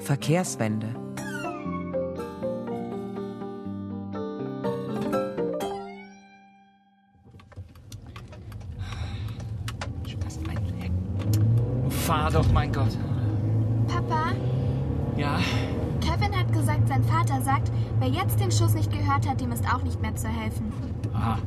Verkehrswende. Fahr doch, mein Gott. Papa, Ja, Kevin hat gesagt, sein Vater sagt, wer jetzt den Schuss nicht gehört hat, dem ist auch nicht mehr zu helfen. aha.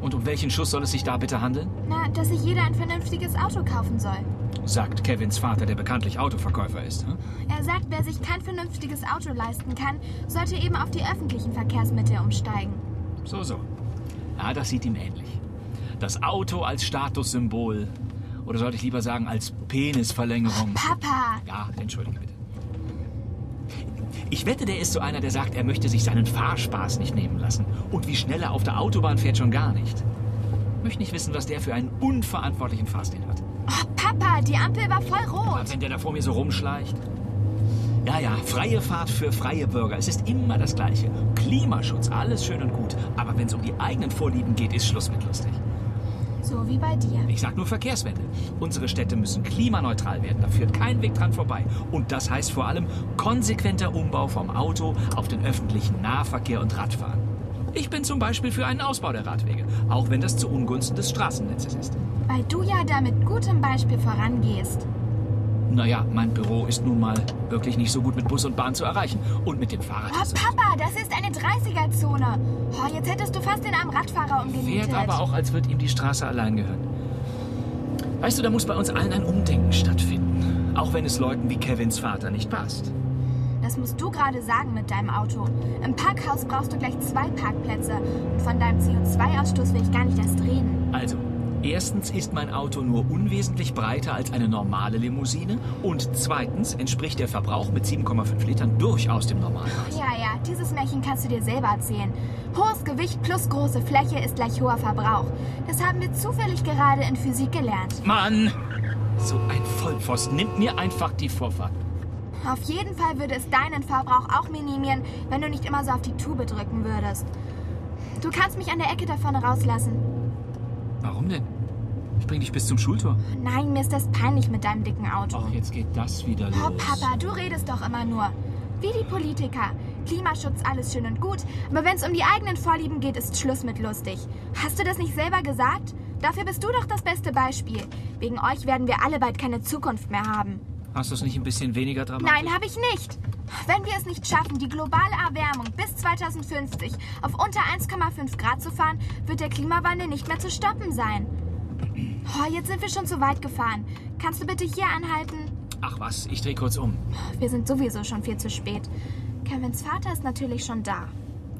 Und um welchen Schuss soll es sich da bitte handeln? Na, dass sich jeder ein vernünftiges Auto kaufen soll. Sagt Kevins Vater, der bekanntlich Autoverkäufer ist. Hm? Er sagt, wer sich kein vernünftiges Auto leisten kann, sollte eben auf die öffentlichen Verkehrsmittel umsteigen. So, so. Ja, das sieht ihm ähnlich. Das Auto als Statussymbol. Oder sollte ich lieber sagen, als Penisverlängerung. Papa! Ja, entschuldige bitte. Ich wette, der ist so einer, der sagt, er möchte sich seinen Fahrspaß nicht nehmen lassen. Und wie schnell er auf der Autobahn fährt, schon gar nicht. Möchte nicht wissen, was der für einen unverantwortlichen Fahrstil hat. Oh, Papa, die Ampel war voll rot. Aber wenn der da vor mir so rumschleicht. Ja, ja, freie Fahrt für freie Bürger. Es ist immer das Gleiche. Klimaschutz, alles schön und gut. Aber wenn es um die eigenen Vorlieben geht, ist Schluss mit lustig. So wie bei dir. Ich sag nur Verkehrswende. Unsere Städte müssen klimaneutral werden. Da führt kein Weg dran vorbei. Und das heißt vor allem konsequenter Umbau vom Auto auf den öffentlichen Nahverkehr und Radfahren. Ich bin zum Beispiel für einen Ausbau der Radwege, auch wenn das zu Ungunsten des Straßennetzes ist. Weil du ja da mit gutem Beispiel vorangehst. Naja, mein Büro ist nun mal wirklich nicht so gut mit Bus und Bahn zu erreichen. Und mit dem Fahrrad. Oh, Papa, das ist eine 30er-Zone. Oh, jetzt hättest du fast den armen Radfahrer umgenietet. Fährt aber auch, als wird ihm die Straße allein gehören. Weißt du, da muss bei uns allen ein Umdenken stattfinden. Auch wenn es Leuten wie Kevins Vater nicht passt. Das musst du gerade sagen mit deinem Auto. Im Parkhaus brauchst du gleich zwei Parkplätze. Und von deinem CO2-Ausstoß will ich gar nicht erst reden. Also, erstens ist mein Auto nur unwesentlich breiter als eine normale Limousine. Und zweitens entspricht der Verbrauch mit 7,5 Litern durchaus dem Normalmaß. Ja, ja, dieses Märchen kannst du dir selber erzählen. Hohes Gewicht plus große Fläche ist gleich hoher Verbrauch. Das haben wir zufällig gerade in Physik gelernt. Mann! So ein Vollpfosten nimmt mir einfach die Vorfahrt. Auf jeden Fall würde es deinen Verbrauch auch minimieren, wenn du nicht immer so auf die Tube drücken würdest. Du kannst mich an der Ecke da vorne rauslassen. Warum denn? Ich bring dich bis zum Schultor. Nein, mir ist das peinlich mit deinem dicken Auto. Ach, jetzt geht das wieder los. Oh, Papa, du redest doch immer nur. Wie die Politiker. Klimaschutz, alles schön und gut. Aber wenn es um die eigenen Vorlieben geht, ist Schluss mit lustig. Hast du das nicht selber gesagt? Dafür bist du doch das beste Beispiel. Wegen euch werden wir alle bald keine Zukunft mehr haben. Hast du es nicht ein bisschen weniger dramatisch? Nein, habe ich nicht. Wenn wir es nicht schaffen, die globale Erwärmung bis 2050 auf unter 1,5 Grad zu fahren, wird der Klimawandel nicht mehr zu stoppen sein. Oh, jetzt sind wir schon zu weit gefahren. Kannst du bitte hier anhalten? Ach was, ich dreh kurz um. Wir sind sowieso schon viel zu spät. Kevins Vater ist natürlich schon da.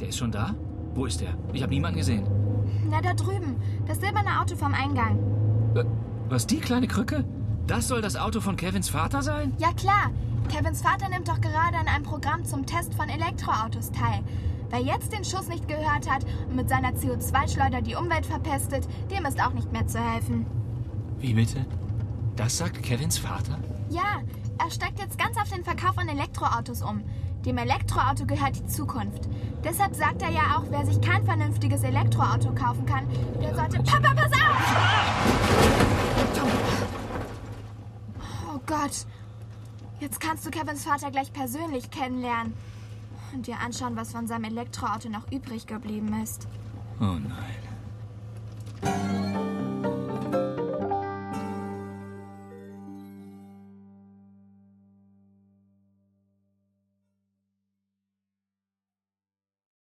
Der ist schon da? Wo ist der? Ich habe niemanden gesehen. Na, da drüben. Das silberne Auto vom Eingang. Äh, Was, die kleine Krücke? Das soll das Auto von Kevins Vater sein? Ja, klar. Kevins Vater nimmt doch gerade an einem Programm zum Test von Elektroautos teil. Wer jetzt den Schuss nicht gehört hat und mit seiner CO2-Schleuder die Umwelt verpestet, dem ist auch nicht mehr zu helfen. Wie bitte? Das sagt Kevins Vater? Ja, er steigt jetzt ganz auf den Verkauf von Elektroautos um. Dem Elektroauto gehört die Zukunft. Deshalb sagt er ja auch, wer sich kein vernünftiges Elektroauto kaufen kann, der sollte... Papa, pass auf! Oh Gott. Jetzt kannst du Kevins Vater gleich persönlich kennenlernen. Und dir anschauen, was von seinem Elektroauto noch übrig geblieben ist. Oh nein.